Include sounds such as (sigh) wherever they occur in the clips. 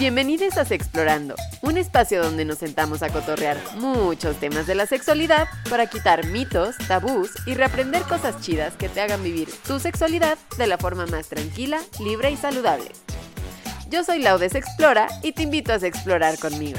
Bienvenidos a Explorando, un espacio donde nos sentamos a cotorrear muchos temas de la sexualidad para quitar mitos, tabús y reaprender cosas chidas que te hagan vivir tu sexualidad de la forma más tranquila, libre y saludable. Yo soy Laudes Explora y te invito a explorar conmigo.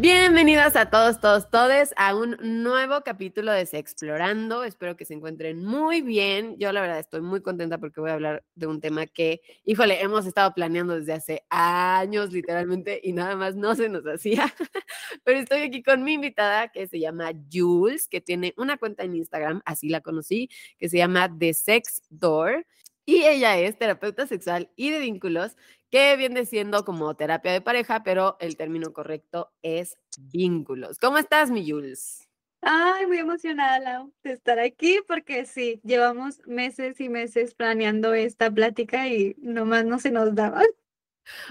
Bienvenidas a todos, todos, todes a un nuevo capítulo de Explorando. Espero que se encuentren muy bien. Yo la verdad estoy muy contenta porque voy a hablar de un tema que, híjole, hemos estado planeando desde hace años literalmente y nada más no se nos hacía. (laughs) Pero estoy aquí con mi invitada que se llama Jules, que tiene una cuenta en Instagram, así la conocí, que se llama The Sex Door. Y ella es terapeuta sexual y de vínculos que viene siendo como terapia de pareja, pero el término correcto es vínculos. ¿Cómo estás, mi Jules? Ay, muy emocionada, Lau, de estar aquí porque sí, llevamos meses y meses planeando esta plática y nomás no se nos daba. (laughs)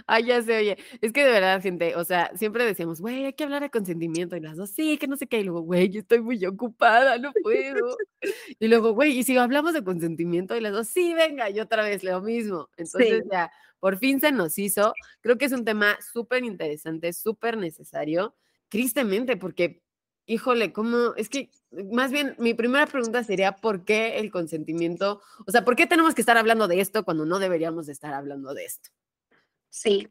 Ay, ya sé, oye, es que de verdad, gente, o sea, siempre decíamos, güey, hay que hablar de consentimiento y las dos, sí, que no sé qué, y luego, güey, yo estoy muy ocupada, no puedo. (laughs) y luego, güey, y si hablamos de consentimiento y las dos, sí, venga, y otra vez lo mismo. Entonces ya, por fin se nos hizo. Creo que es un tema súper interesante, súper necesario, tristemente, porque, híjole, ¿cómo? Es que, más bien, mi primera pregunta sería, ¿por qué el consentimiento? O sea, ¿por qué tenemos que estar hablando de esto cuando no deberíamos estar hablando de esto? Sí.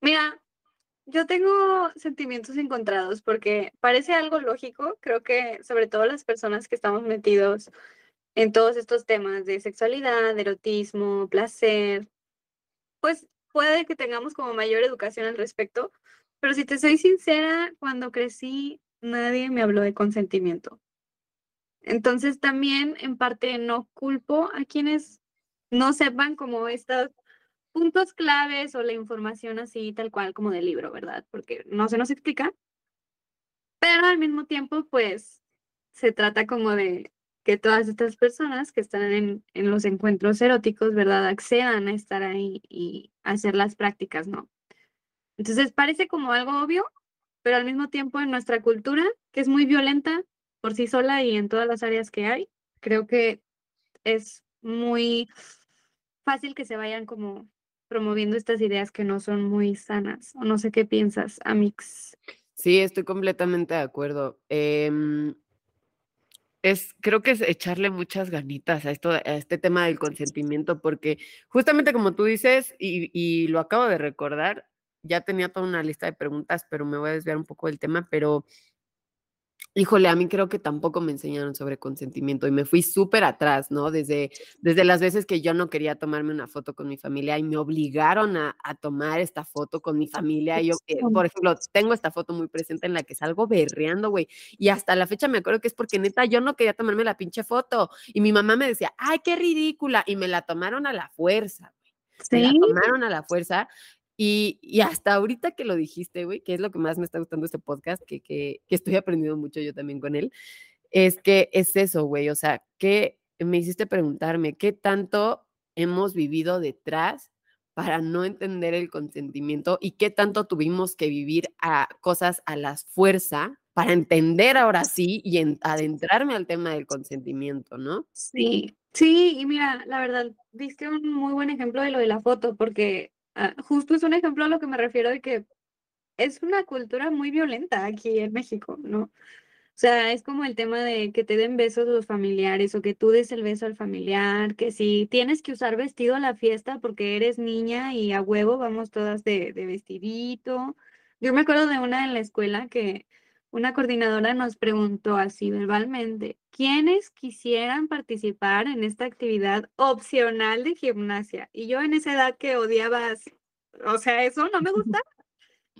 Mira, yo tengo sentimientos encontrados porque parece algo lógico. Creo que sobre todo las personas que estamos metidos en todos estos temas de sexualidad, erotismo, placer, pues puede que tengamos como mayor educación al respecto, pero si te soy sincera, cuando crecí nadie me habló de consentimiento. Entonces también en parte no culpo a quienes no sepan como estos puntos claves o la información así tal cual como del libro, ¿verdad? Porque no se nos explica. Pero al mismo tiempo, pues se trata como de que todas estas personas que están en, en, los encuentros eróticos, ¿verdad?, accedan a estar ahí y hacer las prácticas, ¿no? Entonces parece como algo obvio, pero al mismo tiempo en nuestra cultura, que es muy violenta por sí sola y en todas las áreas que hay, creo que es muy fácil que se vayan como promoviendo estas ideas que no son muy sanas. O no sé qué piensas, Amix. Sí, estoy completamente de acuerdo. Eh, es, creo que es echarle muchas ganitas a esto, a este tema del consentimiento, porque justamente como tú dices, y, y lo acabo de recordar, ya tenía toda una lista de preguntas, pero me voy a desviar un poco del tema, pero Híjole, a mí creo que tampoco me enseñaron sobre consentimiento y me fui súper atrás, ¿no? Desde, desde las veces que yo no quería tomarme una foto con mi familia y me obligaron a, tomar esta foto con mi familia. Yo, eh, por ejemplo, tengo esta foto muy presente en la que salgo berreando, güey. Y hasta la fecha me acuerdo que es porque neta yo no quería tomarme la pinche foto. Y mi mamá me decía, ay, qué ridícula. Y me la tomaron a la fuerza. ¿Sí? Me la tomaron a la fuerza y, hasta ahorita que lo dijiste, güey, que es lo que más me está gustando este podcast, que, que, estoy aprendiendo mucho yo también con él, es que es eso, güey, o sea, que me hiciste preguntarme, ¿qué tanto hemos vivido detrás para no entender el consentimiento y qué tanto tuvimos que vivir a cosas a la fuerza para entender ahora sí y adentrarme al tema del consentimiento, ¿no? Sí, sí, y mira, la verdad, diste un muy buen ejemplo de lo de la foto, porque justo es un ejemplo a lo que me refiero de que es una cultura muy violenta aquí en México, ¿no? O sea, es como el tema de que te den besos los familiares o que tú des el beso al familiar, que si tienes que usar vestido a la fiesta porque eres niña y a huevo vamos todas de, de vestidito. Yo me acuerdo de una en la escuela que una coordinadora nos preguntó así verbalmente, ¿quiénes quisieran participar en esta actividad opcional de gimnasia? Y yo en esa edad que odiabas, o sea, eso no me (laughs) gustaba.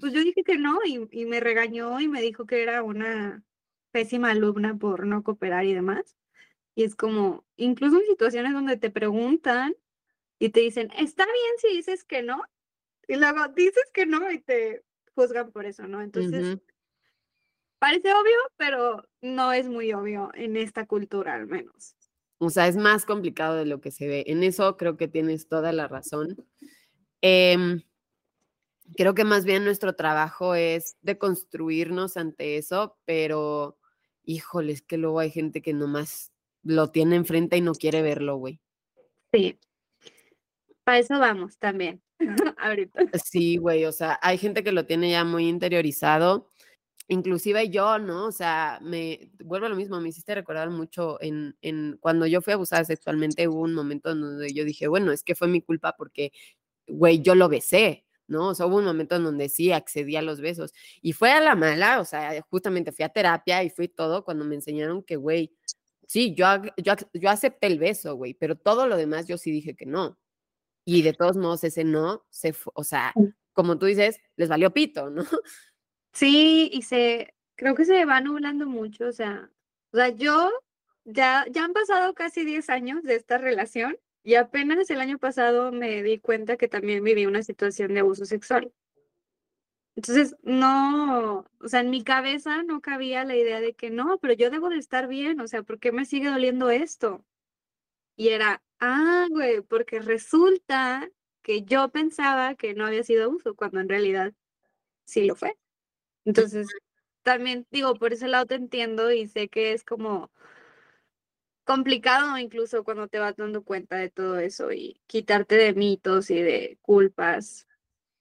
Pues yo dije que no y, y me regañó y me dijo que era una pésima alumna por no cooperar y demás. Y es como, incluso en situaciones donde te preguntan y te dicen, está bien si dices que no, y luego dices que no y te juzgan por eso, ¿no? Entonces, Parece obvio, pero no es muy obvio en esta cultura al menos. O sea, es más complicado de lo que se ve. En eso creo que tienes toda la razón. Em, creo que más bien nuestro trabajo es de construirnos ante eso, pero híjoles, que luego hay gente que nomás lo tiene enfrente y no quiere verlo, güey. Sí. Para eso vamos también. (laughs) Ahorita. Sí, güey, o sea, hay gente que lo tiene ya muy interiorizado. Inclusive yo, ¿no? O sea, me vuelvo a lo mismo, me hiciste recordar mucho en, en cuando yo fui abusada sexualmente, hubo un momento en donde yo dije, bueno, es que fue mi culpa porque, güey, yo lo besé, ¿no? O sea, hubo un momento en donde sí accedí a los besos y fue a la mala, o sea, justamente fui a terapia y fui todo cuando me enseñaron que, güey, sí, yo, yo, yo acepté el beso, güey, pero todo lo demás yo sí dije que no. Y de todos modos ese no se o sea, como tú dices, les valió pito, ¿no? Sí, y se, creo que se va nublando mucho, o sea, o sea, yo ya, ya han pasado casi 10 años de esta relación y apenas el año pasado me di cuenta que también viví una situación de abuso sexual. Entonces, no, o sea, en mi cabeza no cabía la idea de que no, pero yo debo de estar bien, o sea, ¿por qué me sigue doliendo esto? Y era, ah, güey, porque resulta que yo pensaba que no había sido abuso, cuando en realidad sí lo fue. Entonces, también digo, por ese lado te entiendo y sé que es como complicado incluso cuando te vas dando cuenta de todo eso y quitarte de mitos y de culpas.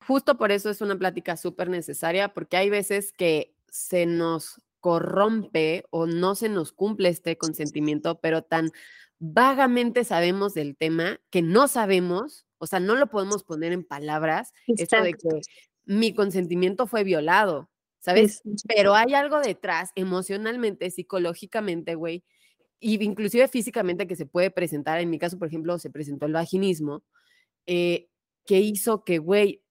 Justo por eso es una plática súper necesaria, porque hay veces que se nos corrompe o no se nos cumple este consentimiento, pero tan vagamente sabemos del tema que no sabemos, o sea, no lo podemos poner en palabras, esto de que mi consentimiento fue violado, ¿sabes? Pero hay algo detrás, emocionalmente, psicológicamente, güey, y inclusive físicamente que se puede presentar. En mi caso, por ejemplo, se presentó el vaginismo, eh, que hizo que, güey,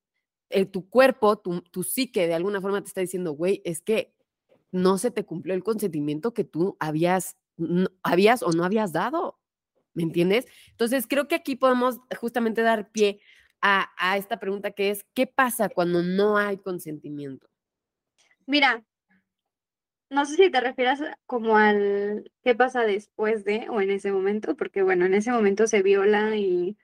tu cuerpo, tu, tu psique, de alguna forma te está diciendo, güey, es que no se te cumplió el consentimiento que tú habías, habías o no habías dado. ¿Me entiendes? Entonces, creo que aquí podemos justamente dar pie a, a esta pregunta que es, ¿qué pasa cuando no hay consentimiento? Mira, no sé si te refieres como al qué pasa después de o en ese momento, porque bueno, en ese momento se viola y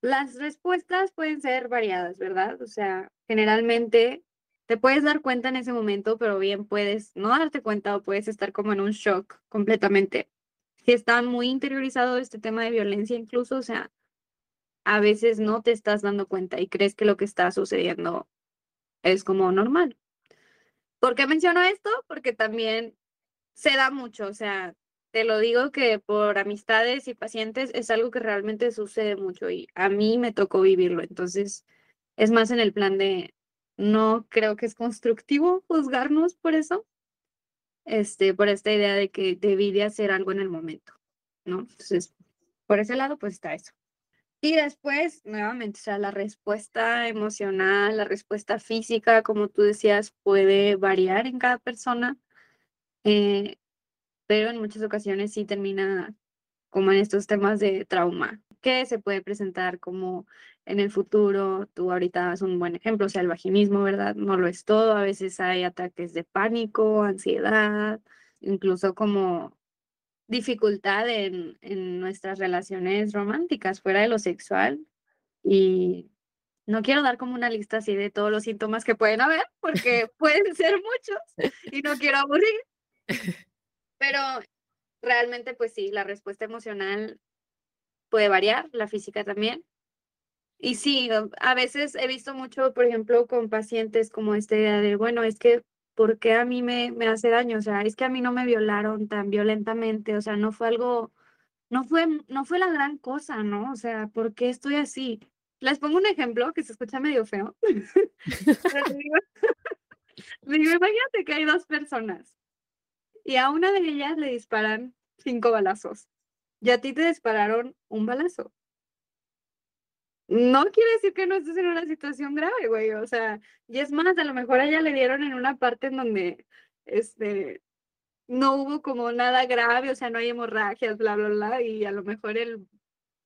las respuestas pueden ser variadas, ¿verdad? O sea, generalmente te puedes dar cuenta en ese momento, pero bien puedes no darte cuenta o puedes estar como en un shock completamente. Si está muy interiorizado este tema de violencia incluso, o sea, a veces no te estás dando cuenta y crees que lo que está sucediendo es como normal. ¿Por qué menciono esto? Porque también se da mucho, o sea, te lo digo que por amistades y pacientes es algo que realmente sucede mucho y a mí me tocó vivirlo, entonces es más en el plan de no creo que es constructivo juzgarnos por eso, este, por esta idea de que debí de hacer algo en el momento, ¿no? Entonces, por ese lado, pues está eso. Y después, nuevamente, o sea, la respuesta emocional, la respuesta física, como tú decías, puede variar en cada persona, eh, pero en muchas ocasiones sí termina como en estos temas de trauma, que se puede presentar como en el futuro. Tú ahorita es un buen ejemplo, o sea, el vaginismo, ¿verdad? No lo es todo, a veces hay ataques de pánico, ansiedad, incluso como dificultad en, en nuestras relaciones románticas fuera de lo sexual. Y no quiero dar como una lista así de todos los síntomas que pueden haber, porque (laughs) pueden ser muchos y no quiero aburrir. Pero realmente, pues sí, la respuesta emocional puede variar, la física también. Y sí, a veces he visto mucho, por ejemplo, con pacientes como esta idea de, bueno, es que ¿por qué a mí me, me hace daño? O sea, es que a mí no me violaron tan violentamente, o sea, no fue algo, no fue, no fue la gran cosa, ¿no? O sea, ¿por qué estoy así? Les pongo un ejemplo que se escucha medio feo. (laughs) (laughs) digo, imagínate que hay dos personas y a una de ellas le disparan cinco balazos y a ti te dispararon un balazo no quiere decir que no estés en una situación grave, güey. O sea, y es más, a lo mejor a ella le dieron en una parte en donde este no hubo como nada grave, o sea, no hay hemorragias, bla, bla, bla, y a lo mejor el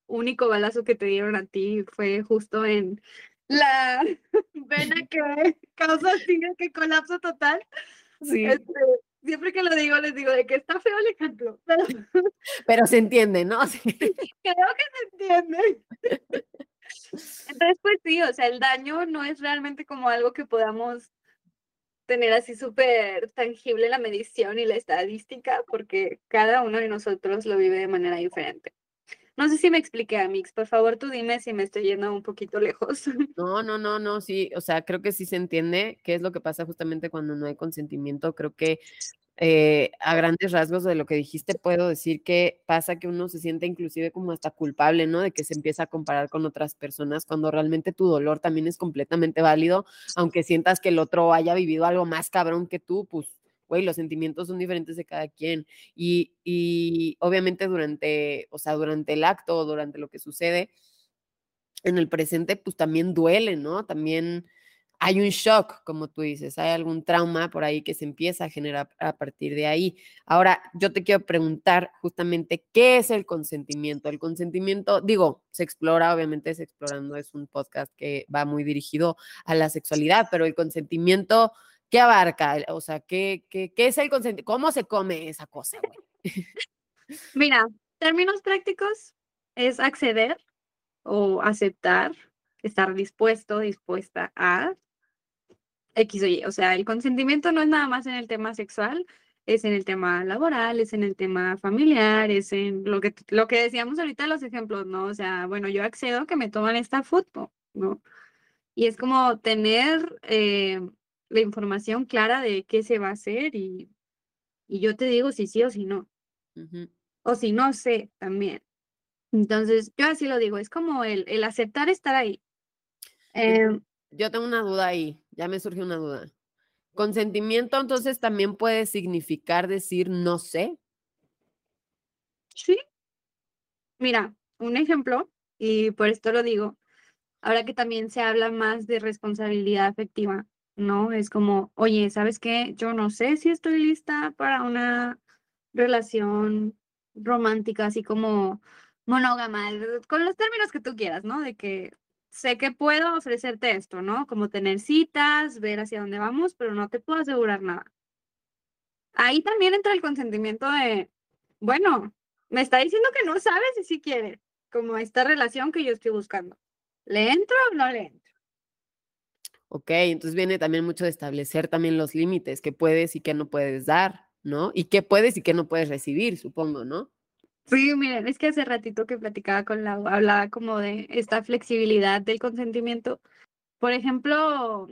único balazo que te dieron a ti fue justo en la (laughs) vena (laughs) que causa que colapso total. Sí. Este, siempre que lo digo, les digo de que está feo el ejemplo. (laughs) Pero, se entiende, ¿no? Creo que se entiende. Entonces, pues sí, o sea, el daño no es realmente como algo que podamos tener así súper tangible la medición y la estadística, porque cada uno de nosotros lo vive de manera diferente. No sé si me expliqué, Amix. Por favor, tú dime si me estoy yendo un poquito lejos. (laughs) No, no, no, no, sí, o sea, creo que sí se entiende qué es lo que pasa justamente cuando no hay consentimiento. Creo que eh, a grandes rasgos de lo que dijiste, puedo decir que pasa que uno se siente inclusive como hasta culpable, ¿no? De que se empieza a comparar con otras personas cuando realmente tu dolor también es completamente válido, aunque sientas que el otro haya vivido algo más cabrón que tú, pues, güey, los sentimientos son diferentes de cada quien. Y, y obviamente durante, o sea, durante el acto o durante lo que sucede en el presente, pues también duele, ¿no? También hay un shock, como tú dices, hay algún trauma por ahí que se empieza a generar a partir de ahí. Ahora, yo te quiero preguntar justamente qué es el consentimiento. El consentimiento, digo, se explora, obviamente se explorando, es un podcast que va muy dirigido a la sexualidad, pero el consentimiento, ¿qué abarca? O sea, ¿qué, qué, qué es el consentimiento? ¿Cómo se come esa cosa, güey? Mira, términos prácticos es acceder o aceptar, estar dispuesto, dispuesta a X o Y. O sea, el consentimiento no es nada más en el tema sexual, es en el tema laboral, es en el tema familiar, es en lo que, lo que decíamos ahorita los ejemplos, ¿no? O sea, bueno, yo accedo a que me toman esta foto, ¿no? Y es como tener eh, la información clara de qué se va a hacer y, y yo te digo si sí o si no. O si no sé también. Entonces, yo así lo digo, es como el, el aceptar estar ahí. Eh, yo tengo una duda ahí, ya me surgió una duda. ¿Consentimiento entonces también puede significar decir no sé? Sí. Mira, un ejemplo, y por esto lo digo, ahora que también se habla más de responsabilidad afectiva, ¿no? Es como, oye, ¿sabes qué? Yo no sé si estoy lista para una relación romántica, así como monógama, con los términos que tú quieras, ¿no? De que sé que puedo ofrecerte esto, ¿no? Como tener citas, ver hacia dónde vamos, pero no te puedo asegurar nada. Ahí también entra el consentimiento de, bueno, me está diciendo que no sabes si sí quiere, como esta relación que yo estoy buscando. ¿Le entro o no le entro? Ok, entonces viene también mucho de establecer también los límites, que puedes y qué no puedes dar, ¿no? Y qué puedes y qué no puedes recibir, supongo, ¿no? Sí, miren, es que hace ratito que platicaba con la, hablaba como de esta flexibilidad del consentimiento. Por ejemplo,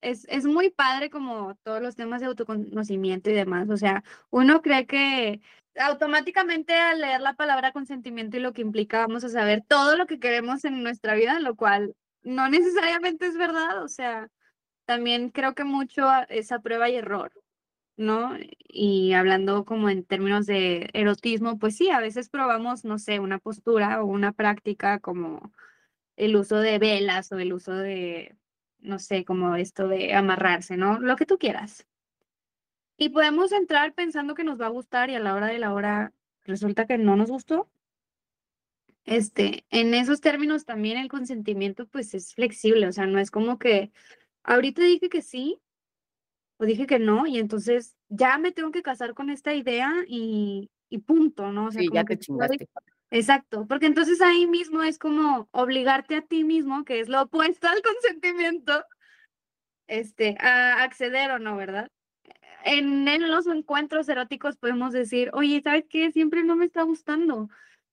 es, es muy padre como todos los temas de autoconocimiento y demás. O sea, uno cree que automáticamente al leer la palabra consentimiento y lo que implica, vamos a saber todo lo que queremos en nuestra vida, lo cual no necesariamente es verdad. O sea, también creo que mucho esa prueba y error. ¿No? Y hablando como en términos de erotismo, pues sí, a veces probamos, no sé, una postura o una práctica como el uso de velas o el uso de, no sé, como esto de amarrarse, ¿no? Lo que tú quieras. Y podemos entrar pensando que nos va a gustar y a la hora de la hora resulta que no nos gustó. Este, en esos términos también el consentimiento pues es flexible, o sea, no es como que ahorita dije que sí, o dije que no, y entonces ya me tengo que casar con esta idea y, y punto, ¿no? O sea, sí, ya te chingaste. Exacto, porque entonces ahí mismo es como obligarte a ti mismo, que es lo opuesto al consentimiento, este, a acceder o no, ¿verdad? En, en los encuentros eróticos podemos decir, oye, ¿sabes qué? Siempre no me está gustando.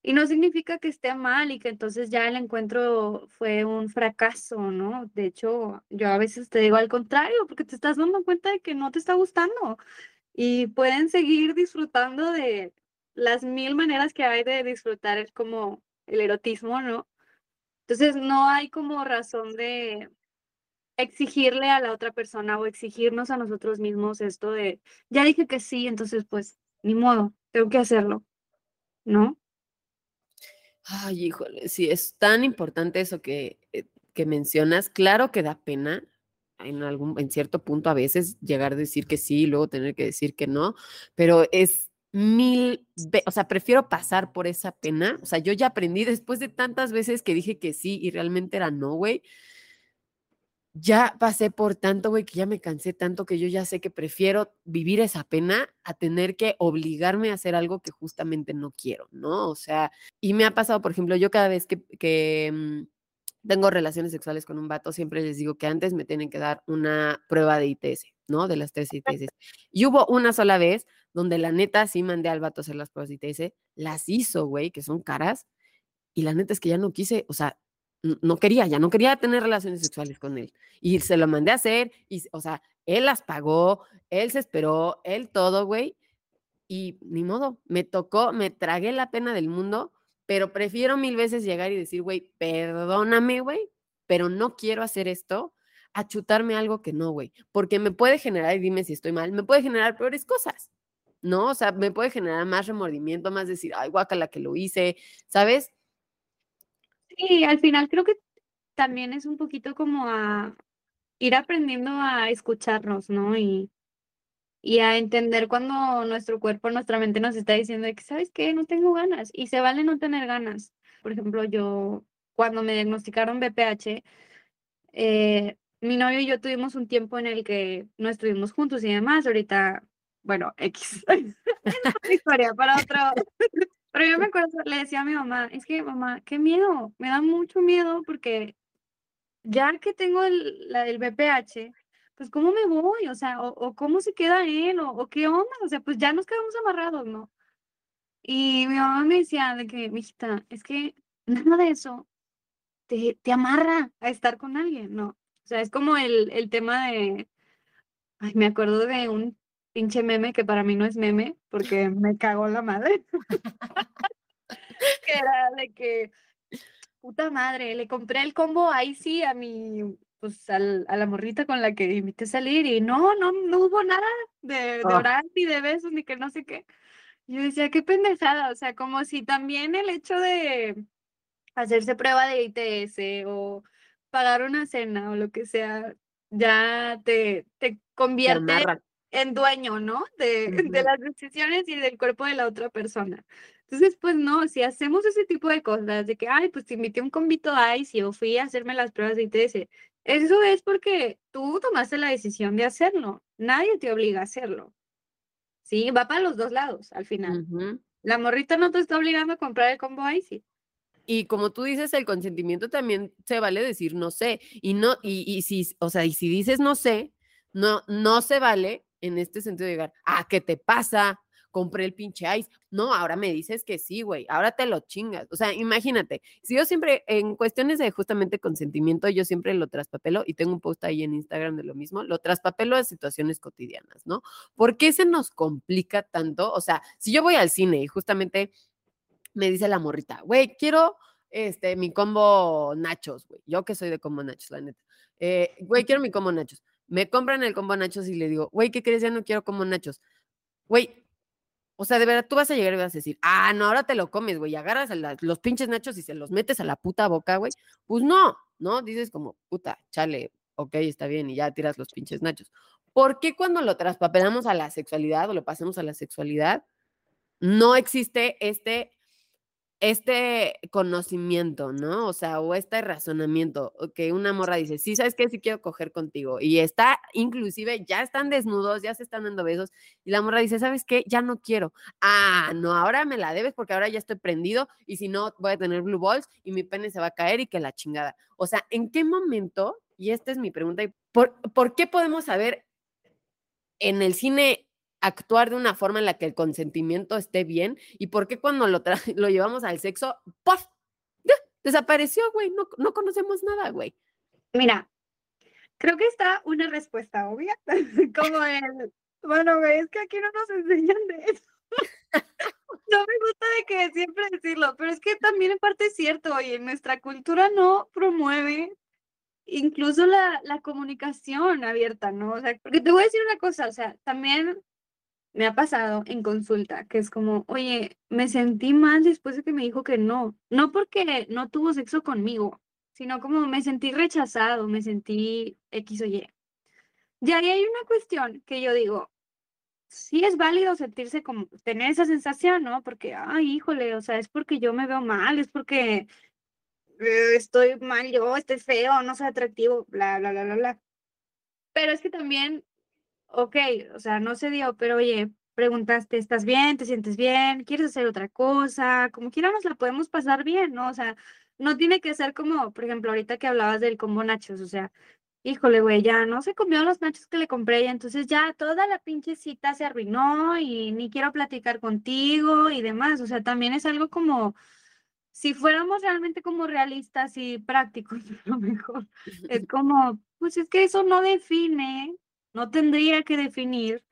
Y no significa que esté mal y que entonces ya el encuentro fue un fracaso, ¿no? De hecho, yo a veces te digo al contrario, porque te estás dando cuenta de que no te está gustando y pueden seguir disfrutando de las mil maneras que hay de disfrutar como el erotismo, ¿no? Entonces, no hay como razón de exigirle a la otra persona o exigirnos a nosotros mismos esto de, ya dije que sí, entonces pues ni modo, tengo que hacerlo, ¿no? Ay, híjole, sí, es tan importante eso que, eh, que mencionas. Claro que da pena en algún, en cierto punto a veces llegar a decir que sí y luego tener que decir que no, pero es mil, o sea, prefiero pasar por esa pena. O sea, yo ya aprendí después de tantas veces que dije que sí y realmente era no, güey ya pasé por tanto, güey, que ya me cansé tanto que yo ya sé que prefiero vivir esa pena a tener que obligarme a hacer algo que justamente no quiero, ¿no? O sea, y me ha pasado, por ejemplo, yo cada vez que, que mm, tengo relaciones sexuales con un vato, siempre les digo que antes me tienen que dar una prueba de ITS, ¿no? De las tres ITS. Y hubo una sola vez donde la neta sí mandé al vato a hacer las pruebas de ITS, las hizo, güey, que son caras, Y la neta es que ya no quise, o sea, no quería, ya no quería tener relaciones sexuales con él. Y se lo mandé a hacer, y, o sea, él las pagó, él se esperó, él todo, güey. Y ni modo, me tocó, me tragué la pena del mundo, pero prefiero mil veces llegar y decir, güey, perdóname, güey, pero no quiero hacer esto, a chutarme algo que no, güey, porque me puede generar, y dime si estoy mal, me puede generar peores cosas, ¿no? O sea, me puede generar más remordimiento, más decir, ay, guacala que lo hice, ¿sabes? Sí, al final creo que también es un poquito como a ir aprendiendo a escucharnos, ¿no? Y, y a entender cuando nuestro cuerpo, nuestra mente nos está diciendo que, ¿sabes qué? No tengo ganas. Y se vale no tener ganas. Por ejemplo, yo, cuando me diagnosticaron BPH, eh, mi novio y yo tuvimos un tiempo en el que no estuvimos juntos y demás. Ahorita, bueno, X. (laughs) historia para otro. Pero yo me acuerdo, le decía a mi mamá, es que mamá, qué miedo, me da mucho miedo porque ya que tengo el, la del BPH, pues ¿cómo me voy? O sea, o, cómo se queda él, o, qué onda, o sea, pues ya nos quedamos amarrados, ¿no? Y mi mamá me decía de que, mijita, es que nada de eso te, te amarra a estar con alguien, ¿no? O sea, es como el, el tema de, ay, me acuerdo de un pinche meme que para mí no es meme, porque me cagó la madre. (laughs) (laughs) que era de que, puta madre, le compré el combo ahí sí a mi, pues a la morrita con la que invité a salir y no, no, no hubo nada de, de ah. orar ni de besos ni que no sé qué. Yo decía, qué pendejada, o sea, como si también el hecho de hacerse prueba de ITS o pagar una cena o lo que sea, ya te, te convierte en dueño, ¿no? De, (laughs) de, las decisiones y del cuerpo de la otra persona. Entonces, pues no, si hacemos ese tipo de cosas, de que, ay, pues te invité a un convito ICE o fui a hacerme las pruebas de ITS, eso es porque tú tomaste la decisión de hacerlo. Nadie te obliga a hacerlo. Sí, va para los dos lados al final. La morrita no te está obligando a comprar el combo ICE. Y como tú dices, el consentimiento también se vale decir no sé. Y no, y, y si, o sea, y si dices no sé, no, no se vale en este sentido de llegar, ah, ¿qué te pasa? Compré el pinche ice. No, ahora me dices que sí, güey, ahora te lo chingas. O sea, imagínate, si yo siempre, en cuestiones de justamente consentimiento, yo siempre lo traspapelo y tengo un post ahí en Instagram de lo mismo, lo traspapelo a situaciones cotidianas, ¿no? ¿Por qué se nos complica tanto? O sea, si yo voy al cine y justamente me dice la morrita, güey, quiero este, mi combo nachos, güey. Yo que soy de combo nachos, la neta. Eh, güey, quiero mi combo nachos. Me compran el combo nachos y le digo, güey, ¿qué crees? Ya no quiero combo nachos. Güey, o sea, de verdad, tú vas a llegar y vas a decir, ah, no, ahora te lo comes, güey, agarras los pinches nachos y se los metes a la puta boca, güey. Pues no, ¿no? Dices como, puta, chale, ok, está bien, y ya tiras los pinches nachos. ¿Por qué cuando lo traspapelamos a la sexualidad o lo pasamos a la sexualidad, no existe este este conocimiento, ¿no? O sea, o este razonamiento, que una morra dice, sí, ¿sabes qué? Sí quiero coger contigo. Y está, inclusive, ya están desnudos, ya se están dando besos. Y la morra dice, ¿sabes qué? Ya no quiero. Ah, no, ahora me la debes porque ahora ya estoy prendido y si no, voy a tener blue balls y mi pene se va a caer y que la chingada. O sea, ¿en qué momento? Y esta es mi pregunta, ¿por, ¿por qué podemos saber en el cine actuar de una forma en la que el consentimiento esté bien y por qué cuando lo, (laughs) lo llevamos al sexo, ¡puff! Desapareció, güey, no, no conocemos nada, güey. Mira, creo que está una respuesta obvia, (laughs) como el, bueno, güey, es que aquí no nos enseñan de eso. (laughs) no me gusta de que siempre decirlo, pero es que también en parte es cierto, oye, nuestra cultura no promueve incluso la, la comunicación abierta, ¿no? O sea, porque te voy a decir una cosa, o sea, también me ha pasado en consulta, que es como, oye, me sentí mal después de que me dijo que no, no porque no tuvo sexo conmigo, sino como me sentí rechazado, me sentí X o Y. Y ahí hay una cuestión que yo digo, sí es válido sentirse como, tener esa sensación, ¿no? Porque, ay, híjole, o sea, es porque yo me veo mal, es porque eh, estoy mal yo, estoy feo, no soy atractivo, bla, bla, bla, bla, bla. Pero es que también ok, o sea, no se dio, pero oye, preguntaste, ¿estás bien? ¿Te sientes bien? ¿Quieres hacer otra cosa? Como quiera nos la podemos pasar bien, ¿no? O sea, no tiene que ser como, por ejemplo, ahorita que hablabas del combo nachos, o sea, híjole, güey, ya no se comió los nachos que le compré y entonces ya toda la pinche cita se arruinó y ni quiero platicar contigo y demás, o sea, también es algo como si fuéramos realmente como realistas y prácticos, (laughs) a lo mejor (laughs) es como, pues es que eso no define, no tendría que definir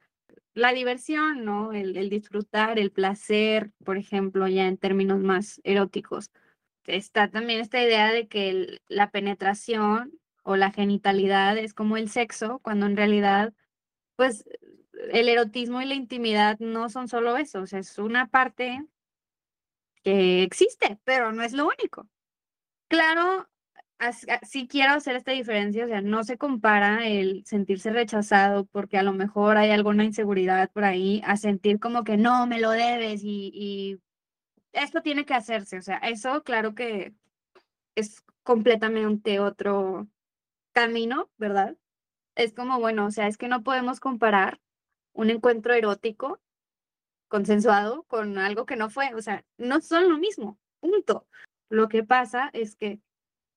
la diversión, ¿no? El, disfrutar, el placer, por ejemplo, ya en términos más eróticos. Está también esta idea de que la penetración o la genitalidad es como el sexo, cuando en realidad, pues, el erotismo y la intimidad no son solo eso, o sea, es una parte que existe, pero no es lo único. Claro, sí quiero hacer esta diferencia, o sea, no se compara el sentirse rechazado porque a lo mejor hay alguna inseguridad por ahí, a sentir como que no, me lo debes y, y esto tiene que hacerse, o sea, eso claro que es completamente otro camino, ¿verdad? Es como, bueno, o sea, es que no podemos comparar un encuentro erótico consensuado con algo que no fue, o sea, no son lo mismo, punto. Lo que pasa es que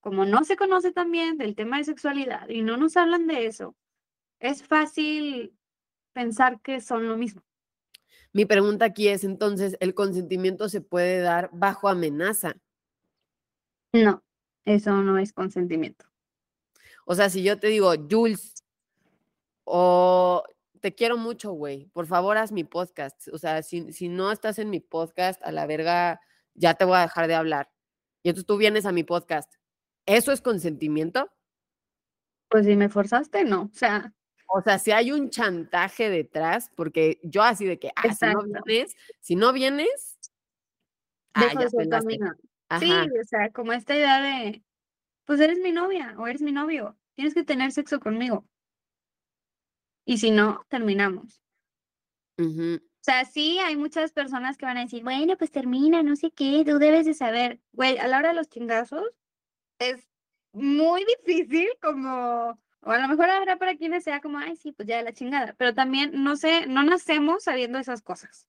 como no se conoce también del tema de sexualidad y no nos hablan de eso, es fácil pensar que son lo mismo. Mi pregunta aquí es entonces, ¿el consentimiento se puede dar bajo amenaza? No, eso no es consentimiento. O sea, si yo te digo, Jules, o te quiero mucho, güey, por favor haz mi podcast. O sea, si, si no estás en mi podcast, a la verga, ya te voy a dejar de hablar. Y entonces tú vienes a mi podcast. ¿Eso es consentimiento? Pues si me forzaste, no, o sea, O sea, si hay un chantaje detrás, porque yo así de que, ah, si no vienes, si no vienes, ah, ya de. Sí, o sea, como esta idea de, pues eres mi novia o eres mi novio, tienes que tener sexo conmigo. Y si no, terminamos. O sea, sí, hay muchas personas que van a decir, bueno, pues termina, no sé qué, tú debes de saber. Güey, a la hora de los chingazos es muy difícil como, o a lo mejor habrá para quienes sea como, ay, sí, pues ya la chingada, pero también, no sé, no nacemos sabiendo esas cosas.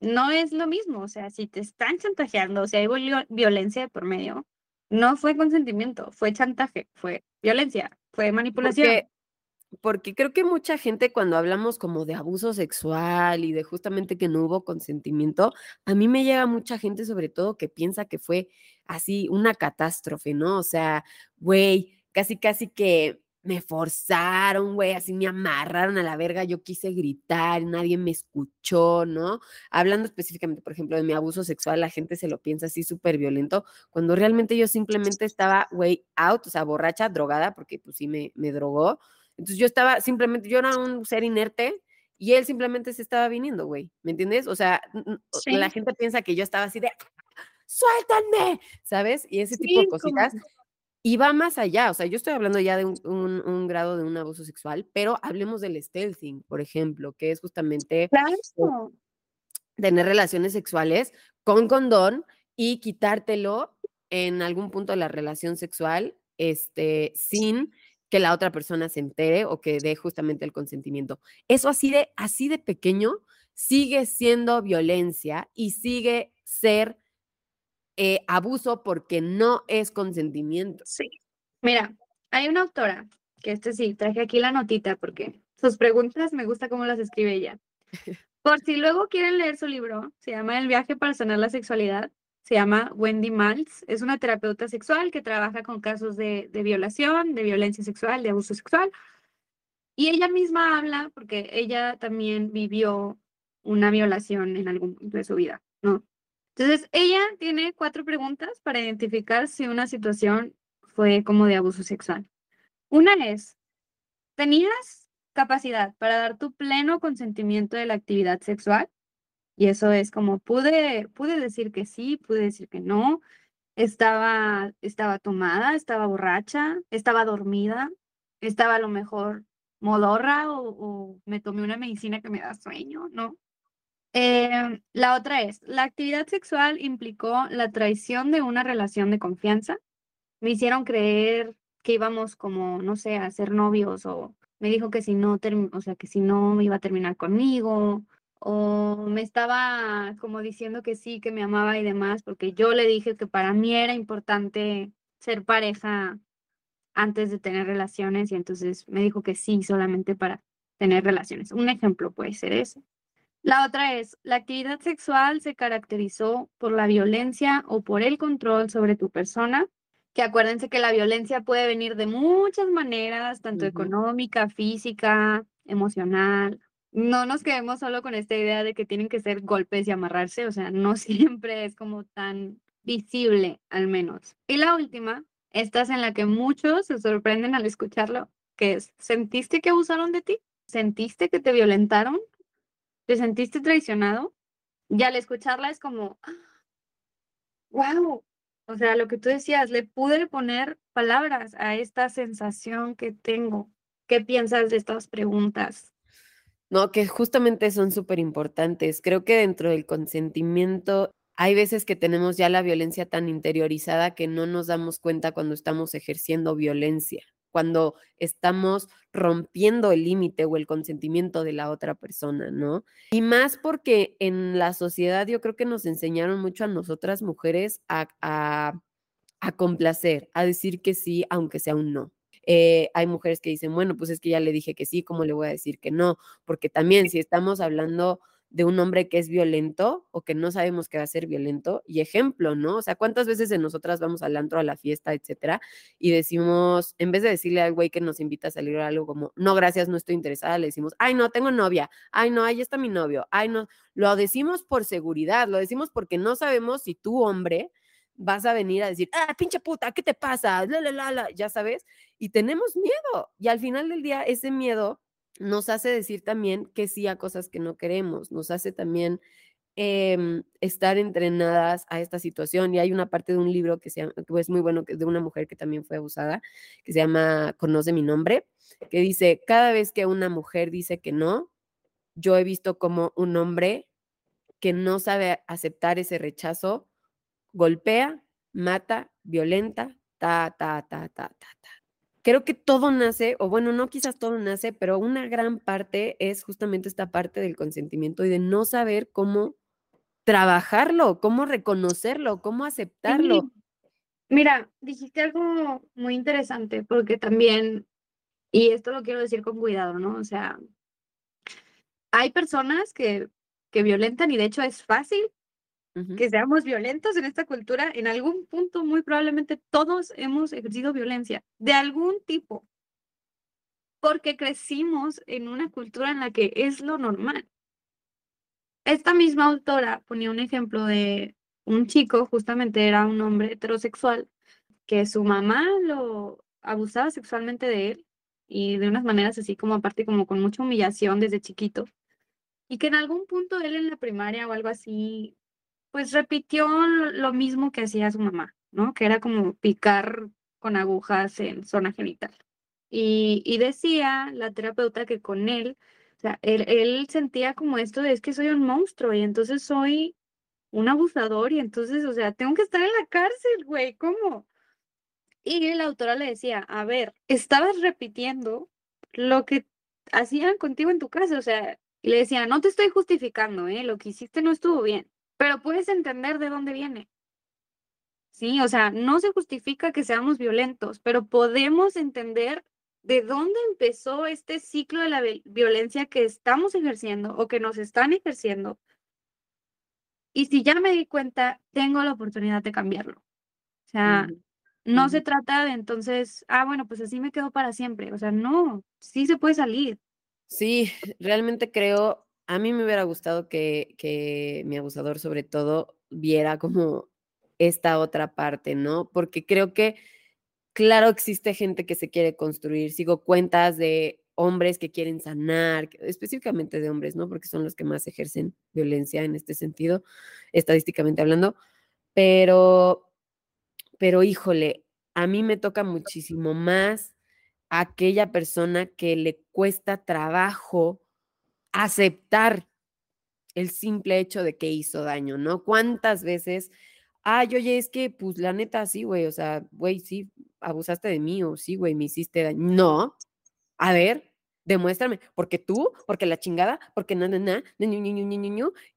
No es lo mismo, o sea, si te están chantajeando, si hay vio- violencia de por medio, no fue consentimiento, fue chantaje, fue violencia, fue manipulación. Porque creo que mucha gente cuando hablamos como de abuso sexual y de justamente que no hubo consentimiento, a mí me llega mucha gente sobre todo que piensa que fue así una catástrofe, ¿no? O sea, güey, casi casi que me forzaron, güey, así me amarraron a la verga, yo quise gritar, nadie me escuchó, ¿no? Hablando específicamente, por ejemplo, de mi abuso sexual, la gente se lo piensa así súper violento, cuando realmente yo simplemente estaba, güey, out, o sea, borracha, drogada, porque pues sí me, me drogó. Entonces yo estaba simplemente, yo era un ser inerte y él simplemente se estaba viniendo, güey, ¿me entiendes? O sea, Sí. la gente piensa que yo estaba así de, suéltanme, ¿sabes? Y ese tipo de Sí, como- cositas. Y va más allá, o sea, yo estoy hablando ya de un, un- un grado de un abuso sexual, pero hablemos del stealthing, por ejemplo, que es justamente Claro. tener relaciones sexuales con condón y quitártelo en algún punto de la relación sexual, este, sin que la otra persona se entere o que dé justamente el consentimiento. Eso así de, así de pequeño sigue siendo violencia y sigue ser eh, abuso porque no es consentimiento. Sí. Mira, hay una autora, que este sí, traje aquí la notita porque sus preguntas me gusta cómo las escribe ella. (laughs) Por si luego quieren leer su libro, se llama El viaje para sanar la sexualidad, se llama Wendy Maltz, es una terapeuta sexual que trabaja con casos de, de violación, de violencia sexual, de abuso sexual. Y ella misma habla, porque ella también vivió una violación en algún punto de su vida, ¿no? Entonces, ella tiene cuatro preguntas para identificar si una situación fue como de abuso sexual. Una es, ¿tenías capacidad para dar tu pleno consentimiento de la actividad sexual? Y eso es como, pude, pude decir que sí, pude decir que no, estaba, estaba tomada, estaba borracha, estaba dormida, estaba a lo mejor modorra o, me tomé una medicina que me da sueño, ¿no? Eh, la otra es, la actividad sexual implicó la traición de una relación de confianza. Me hicieron creer que íbamos como, no sé, a ser novios o me dijo que si no, o sea, que si no iba a terminar conmigo o me estaba como diciendo que sí, que me amaba y demás, porque yo le dije que para mí era importante ser pareja antes de tener relaciones y entonces me dijo que sí, solamente para tener relaciones. Un ejemplo puede ser ese. La otra es, la actividad sexual se caracterizó por la violencia o por el control sobre tu persona, que acuérdense que la violencia puede venir de muchas maneras, tanto económica, física, emocional. No nos quedemos solo con esta idea de que tienen que ser golpes y amarrarse, o sea, no (laughs) siempre es como tan visible al menos. Y la última, esta es en la que muchos se sorprenden al escucharlo, que es, ¿sentiste que abusaron de ti? ¿Sentiste que te violentaron? ¿Te sentiste traicionado? Y al escucharla es como, wow, o sea, lo que tú decías, le pude poner palabras a esta sensación que tengo. ¿Qué piensas de estas preguntas? No, que justamente son súper importantes. Creo que dentro del consentimiento hay veces que tenemos ya la violencia tan interiorizada que no nos damos cuenta cuando estamos ejerciendo violencia, cuando estamos rompiendo el límite o el consentimiento de la otra persona, ¿no? Y más porque en la sociedad yo creo que nos enseñaron mucho a nosotras mujeres a, a, complacer, a decir que sí, aunque sea un no. Eh, hay mujeres que dicen, bueno, pues es que ya le dije que sí, ¿cómo le voy a decir que no? Porque también si estamos hablando de un hombre que es violento o que no sabemos que va a ser violento y ejemplo, ¿no? O sea, ¿cuántas veces en nosotras vamos al antro, a la fiesta, etcétera, y decimos, en vez de decirle al güey que nos invita a salir a algo como, no, gracias, no estoy interesada, le decimos, ay, no, tengo novia, ay, no, ahí está mi novio, ay, no, lo decimos por seguridad, lo decimos porque no sabemos si tú, hombre, vas a venir a decir, ah, pinche puta, ¿qué te pasa? La, la, la, la, ya sabes, y tenemos miedo, y al final del día ese miedo nos hace decir también que sí a cosas que no queremos, nos hace también em, estar entrenadas a esta situación. Y hay una parte de un libro que, se que es muy bueno, que es de una mujer que también fue abusada, que se llama Conoce mi nombre, que dice, cada vez que una mujer dice que no, yo he visto como un hombre que no sabe aceptar ese rechazo, golpea, mata, violenta, ta, ta, ta, ta, ta, ta creo que todo nace, o bueno, no quizás todo nace, pero una gran parte es justamente esta parte del consentimiento y de no saber cómo trabajarlo, cómo reconocerlo, cómo aceptarlo. Mira, dijiste algo muy interesante porque también, y esto lo quiero decir con cuidado, ¿no? O sea, hay personas que, que violentan y de hecho es fácil que seamos violentos en esta cultura, en algún punto muy probablemente todos hemos ejercido violencia de algún tipo, porque crecimos en una cultura en la que es lo normal. Esta misma autora ponía un ejemplo de un chico, justamente era un hombre heterosexual, que su mamá lo abusaba sexualmente de él y de unas maneras así como aparte como con mucha humillación desde chiquito. Y que en algún punto él en la primaria o algo así pues repitió lo mismo que hacía su mamá, ¿no? Que era como picar con agujas en zona genital. Y, y decía la terapeuta que con él, o sea, él, él sentía como esto de es que soy un monstruo y entonces soy un abusador y entonces, o sea, tengo que estar en la cárcel, güey, ¿cómo? Y la autora le decía, a ver, estabas repitiendo lo que hacían contigo en tu casa, o sea, y le decía, no te estoy justificando, ¿eh? Lo que hiciste no estuvo bien, pero puedes entender de dónde viene. Sí, o sea, no se justifica que seamos violentos, pero podemos entender de dónde empezó este ciclo de la violencia que estamos ejerciendo o que nos están ejerciendo. Y si ya me di cuenta, tengo la oportunidad de cambiarlo. O sea, no se trata de entonces, ah, bueno, pues así me quedo para siempre. O sea, no, sí se puede salir. Sí, realmente creo, a mí me hubiera gustado que, que mi abusador sobre todo viera como esta otra parte, ¿no? Porque creo que, claro, existe gente que se quiere construir. Sigo cuentas de hombres que quieren sanar, específicamente de hombres, ¿no? Porque son los que más ejercen violencia en este sentido, estadísticamente hablando. Pero, pero híjole, a mí me toca muchísimo más aquella persona que le cuesta trabajo aceptar el simple hecho de que hizo daño, ¿no? ¿Cuántas veces, ay, oye, es que, pues, la neta, sí, güey, o sea, güey, sí, abusaste de mí, o sí, güey, me hiciste daño. No, a ver, demuéstrame, porque tú, porque la chingada, porque nada, nada, na,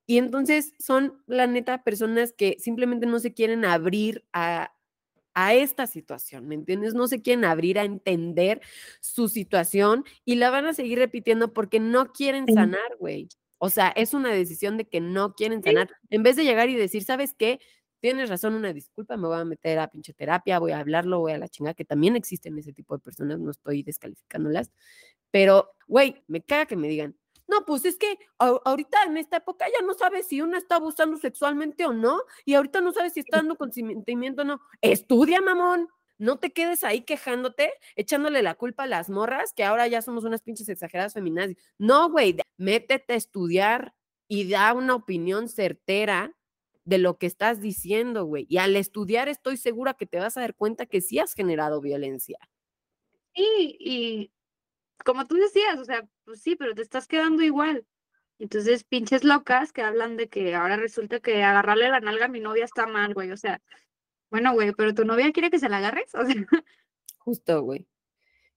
y entonces son, la neta, personas que simplemente no se quieren abrir a, a esta situación, ¿me entiendes? No se quieren abrir a entender su situación y la van a seguir repitiendo porque no quieren sanar, güey. O sea, es una decisión de que no quieren sanar. En vez de llegar y decir, ¿sabes qué? Tienes razón, una disculpa, me voy a meter a pinche terapia, voy a hablarlo, voy a la chingada, que también existen ese tipo de personas, no estoy descalificándolas. Pero, güey, me caga que me digan, no, pues es que ahorita en esta época ya no sabes si una está abusando sexualmente o no, y ahorita no sabes si está dando consentimiento o no. Estudia, mamón. No te quedes ahí quejándote, echándole la culpa a las morras, que ahora ya somos unas pinches exageradas feminazis. No, güey, métete a estudiar y da una opinión certera de lo que estás diciendo, güey. Y al estudiar estoy segura que te vas a dar cuenta que sí has generado violencia. Sí, y como tú decías, o sea, pues sí, pero te estás quedando igual. Entonces, pinches locas que hablan de que ahora resulta que agarrarle la nalga a mi novia está mal, güey. O sea, bueno, güey, pero tu novia quiere que se la agarres. O sea. Justo, güey.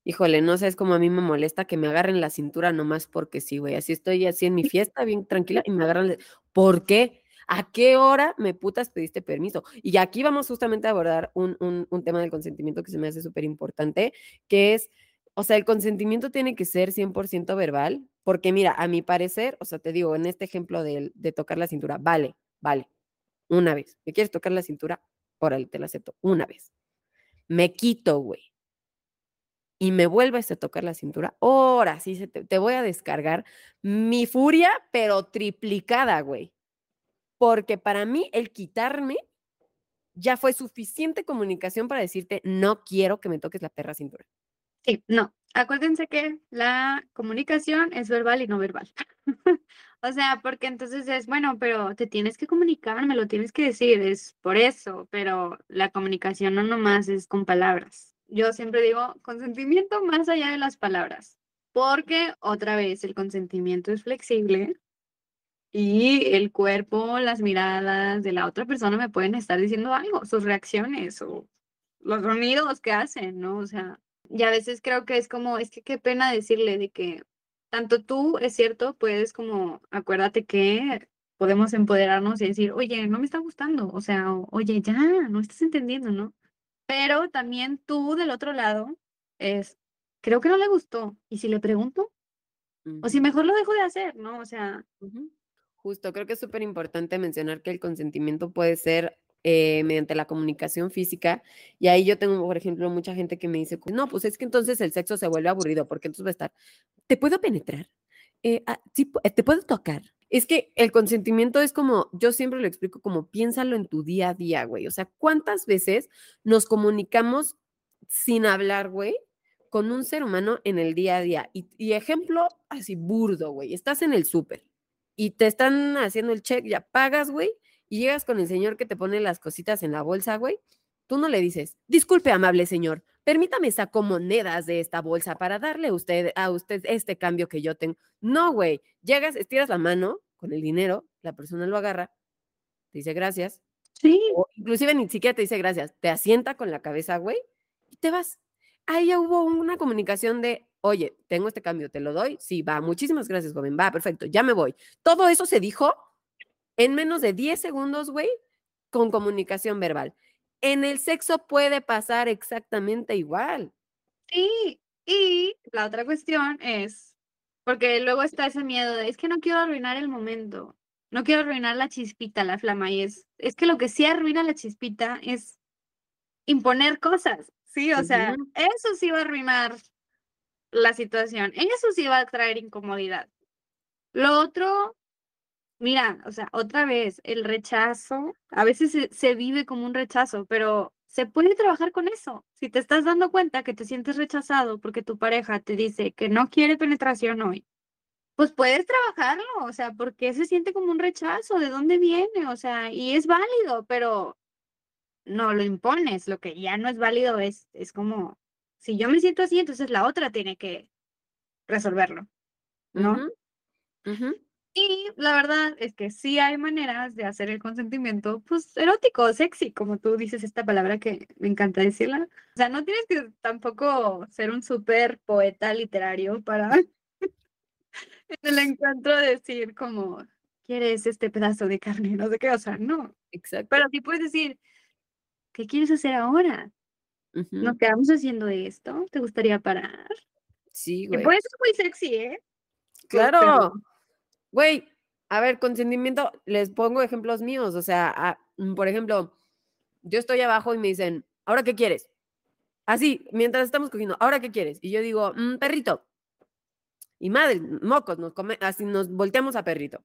Híjole, no sé, es como a mí me molesta que me agarren la cintura nomás porque sí, güey. Así estoy así en mi (laughs) fiesta, bien tranquila, y me agarran. ¿Por qué? ¿A qué hora me putas pediste permiso? Y aquí vamos justamente a abordar un, un, un tema del consentimiento que se me hace súper importante, que es o sea, el consentimiento tiene que ser 100% verbal, porque mira, a mi parecer, o sea, te digo, en este ejemplo de, tocar la cintura, vale, vale, una vez. ¿Me quieres tocar la cintura? Órale, te la acepto, una vez. Me quito, güey. Y me vuelves a tocar la cintura, ahora sí te, te voy a descargar mi furia, pero triplicada, güey. Porque para mí el quitarme ya fue suficiente comunicación para decirte, no quiero que me toques la perra cintura. Sí, no. Acuérdense que la comunicación es verbal y no verbal. (laughs) o sea, porque entonces es, bueno, pero te tienes que comunicar, me lo tienes que decir, es por eso, pero la comunicación no nomás es con palabras. Yo siempre digo consentimiento más allá de las palabras, porque otra vez el consentimiento es flexible y el cuerpo, las miradas de la otra persona me pueden estar diciendo algo, sus reacciones o los sonidos que hacen, ¿no? O sea, y a veces creo que es como, es que qué pena decirle de que tanto tú, es cierto, puedes como, acuérdate que podemos empoderarnos y decir, oye, no me está gustando, o sea, oye, ya, no estás entendiendo, ¿no? Pero también tú del otro lado es, creo que no le gustó. ¿Y si le pregunto? O si mejor lo dejo de hacer, ¿no? O sea. Justo, creo que es súper importante mencionar que el consentimiento puede ser eh, mediante la comunicación física. Y ahí yo tengo, por ejemplo, mucha gente que me dice, no, pues es que entonces el sexo se vuelve aburrido, porque entonces va a estar, ¿te puedo penetrar? Eh, ah, eh, ¿Te puedo tocar? Es que el consentimiento es como, yo siempre lo explico como, piénsalo en tu día a día, güey. O sea, ¿cuántas veces nos comunicamos sin hablar, güey? con un ser humano en el día a día. Y, ejemplo así burdo, güey. Estás en el súper y te están haciendo el check, ya pagas, güey, y llegas con el señor que te pone las cositas en la bolsa, güey, tú no le dices, disculpe, amable señor, permítame saco monedas de esta bolsa para darle usted, a usted este cambio que yo tengo. No, güey, llegas, estiras la mano con el dinero, la persona lo agarra, te dice gracias. Sí. O inclusive ni siquiera te dice gracias, te asienta con la cabeza, güey, y te vas. Ahí ya hubo una comunicación de, oye, tengo este cambio, te lo doy. Sí, va, muchísimas gracias, joven, va, perfecto, ya me voy. Todo eso se dijo en menos de 10 segundos, güey, con comunicación verbal. En el sexo puede pasar exactamente igual. Sí, y la otra cuestión es, porque luego está ese miedo de, es que no quiero arruinar el momento, no quiero arruinar la chispita, la flama, y es, es que lo que sí arruina la chispita es imponer cosas, sí, o sea, eso sí va a arruinar la situación, eso sí va a traer incomodidad. Lo otro Mira, o sea, otra vez, el rechazo, a veces se, vive como un rechazo, pero se puede trabajar con eso. Si te estás dando cuenta que te sientes rechazado porque tu pareja te dice que no quiere penetración hoy, pues puedes trabajarlo, o sea, porque se siente como un rechazo, ¿de dónde viene? O sea, y es válido, pero no lo impones, lo que ya no es válido es, es como, si yo me siento así, entonces la otra tiene que resolverlo, ¿no? Y la verdad es que sí hay maneras de hacer el consentimiento, pues erótico, sexy, como tú dices esta palabra que me encanta decirla. O sea, no tienes que tampoco ser un súper poeta literario para (laughs) en el encuentro decir como, ¿quieres este pedazo de carne? No sé qué, o sea, no. Exacto. Pero sí puedes decir, ¿qué quieres hacer ahora? ¿Nos quedamos haciendo esto? ¿Te gustaría parar? Sí, güey. puede ser muy sexy, ¿eh? Claro. Güey, a ver, consentimiento, les pongo ejemplos míos, o sea, mm, por ejemplo, yo estoy abajo y me dicen, ¿ahora qué quieres? Así, mientras estamos cogiendo, ¿ahora qué quieres? Y yo digo, "Mm, perrito. Y madre, mocos, nos come, así nos volteamos a perrito.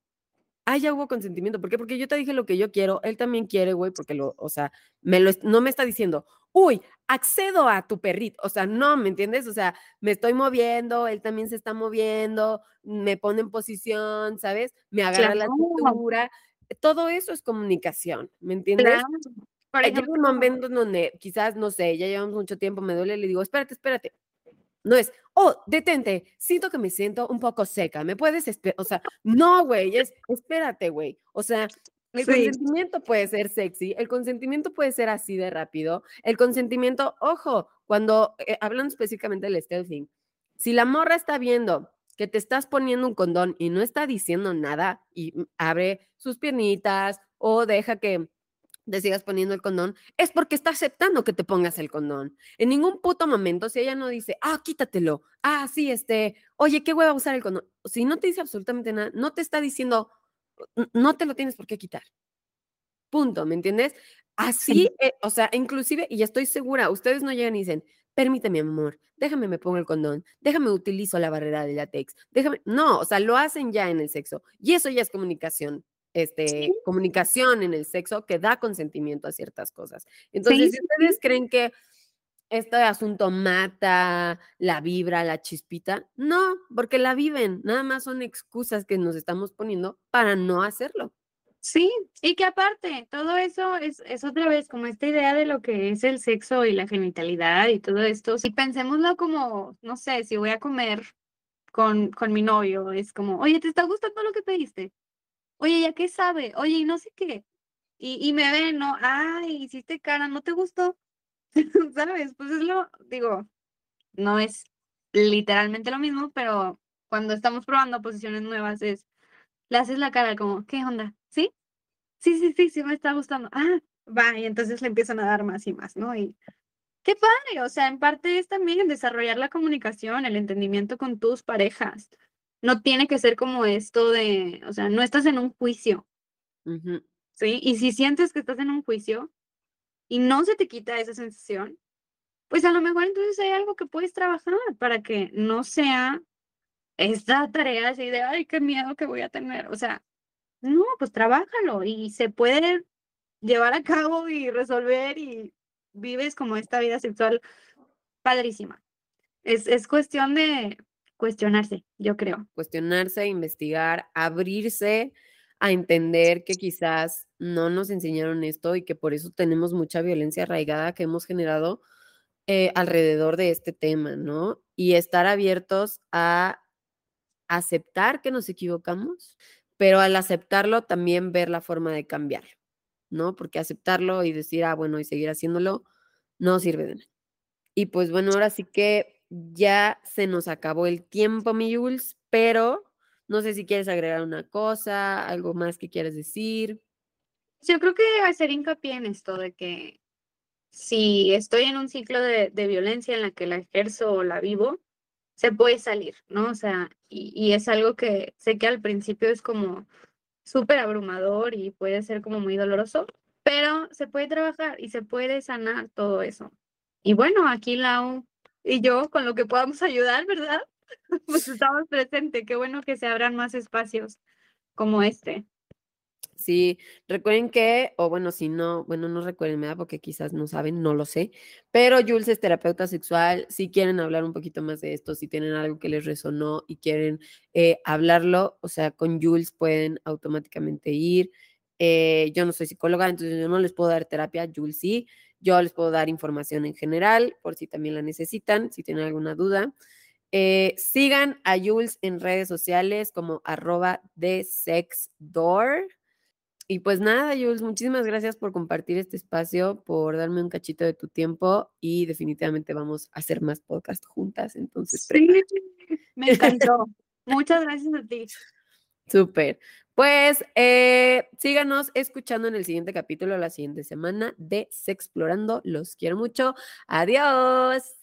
Ah, ya hubo consentimiento. ¿Por qué? Porque yo te dije lo que yo quiero, él también quiere, güey, porque lo, o sea, me lo, no me está diciendo, uy, accedo a tu perrito. O sea, no, ¿me entiendes? O sea, me estoy moviendo, él también se está moviendo, me pone en posición, ¿sabes? Me agarra la cintura. Todo eso es comunicación, ¿me entiendes? Claro. Por Eh, Llega ejemplo, un momento en donde quizás, no sé, ya llevamos mucho tiempo, me duele, le digo, espérate, espérate. No es, oh, detente, siento que me siento un poco seca, ¿me puedes esperar? O sea, no, güey, es, espérate, güey. O sea, el Sí. consentimiento puede ser sexy, el consentimiento puede ser así de rápido, el consentimiento, ojo, cuando, eh, hablando específicamente del stealthing, si la morra está viendo que te estás poniendo un condón y no está diciendo nada y mm, abre sus piernitas o deja que te sigas poniendo el condón, es porque está aceptando que te pongas el condón. En ningún puto momento, si ella no dice, ah, quítatelo, ah, sí, este, oye, qué hueva usar el condón. Si no te dice absolutamente nada, no te está diciendo, "N- no te lo tienes por qué quitar. Punto, ¿me entiendes? Así, eh, o sea, inclusive, y estoy segura, ustedes no llegan y dicen, permíteme, amor, déjame me pongo el condón, déjame utilizo la barrera de látex, déjame, no, o sea, lo hacen ya en el sexo, y eso ya es comunicación, este, comunicación en el sexo que da consentimiento a ciertas cosas. Entonces, si ustedes creen que este asunto mata la vibra, la chispita, no, porque la viven, nada más son excusas que nos estamos poniendo para no hacerlo. Sí, y que aparte, todo eso es, es otra vez como esta idea de lo que es el sexo y la genitalidad y todo esto. Si pensémoslo como, no sé, si voy a comer con, con mi novio, es como, oye, ¿te está gustando lo que pediste? Oye, ¿ya qué sabe? Oye, y no sé qué. Y, y me ven, ¿no? Ay, hiciste cara, ¿no te gustó? (laughs) ¿Sabes? Pues es lo, digo, no es literalmente lo mismo, pero cuando estamos probando posiciones nuevas es, le haces la cara como, ¿qué onda? ¿Sí? Sí, sí, sí, sí me está gustando. Ah, va, y entonces le empiezan a dar más y más, ¿no? Y qué padre, o sea, en parte es también desarrollar la comunicación, el entendimiento con tus parejas. No tiene que ser como esto de, o sea, no estás en un juicio. ¿sí? Y si sientes que estás en un juicio y no se te quita esa sensación, pues a lo mejor entonces hay algo que puedes trabajar para que no sea esta tarea así de, ay, qué miedo que voy a tener. O sea, no, pues trabájalo y se puede llevar a cabo y resolver y vives como esta vida sexual padrísima. Es, es cuestión de cuestionarse, yo creo. cuestionarse, investigar, abrirse a entender que quizás no nos enseñaron esto y que por eso tenemos mucha violencia arraigada que hemos generado eh, alrededor de este tema, ¿no? Y estar abiertos a aceptar que nos equivocamos, pero al aceptarlo también ver la forma de cambiarlo, ¿no? Porque aceptarlo y decir, ah, bueno, y seguir haciéndolo, no sirve de nada. Y pues bueno, ahora sí que ya se nos acabó el tiempo, mi Jules, pero no sé si quieres agregar una cosa, algo más que quieras decir. Yo creo que hacer hincapié en esto de que si estoy en un ciclo de, violencia en la que la ejerzo o la vivo, se puede salir, ¿no? O sea, y, y es algo que sé que al principio es como súper abrumador y puede ser como muy doloroso, pero se puede trabajar y se puede sanar todo eso. Y bueno, aquí Lau y yo, con lo que podamos ayudar, ¿verdad? (laughs) Pues estamos presentes. Qué bueno que se abran más espacios como este. Sí, recuerden que, o bueno, si no, bueno, no recuerden, ¿verdad? Porque quizás no saben, no lo sé, pero Jules es terapeuta sexual, si quieren hablar un poquito más de esto, si tienen algo que les resonó y quieren eh, hablarlo, o sea, con Jules pueden automáticamente ir. Eh, yo no soy psicóloga, entonces yo no les puedo dar terapia, Jules sí, yo les puedo dar información en general, por si también la necesitan, si tienen alguna duda. Eh, sigan a Jules en redes sociales como arroba de sexdoor. Y pues nada, Jules, muchísimas gracias por compartir este espacio, por darme un cachito de tu tiempo y definitivamente vamos a hacer más podcast juntas. Entonces, Sí, me encantó. (laughs) Muchas gracias a ti. súper. Pues eh, síganos escuchando en el siguiente capítulo la siguiente semana de Sexplorando. Los quiero mucho. Adiós.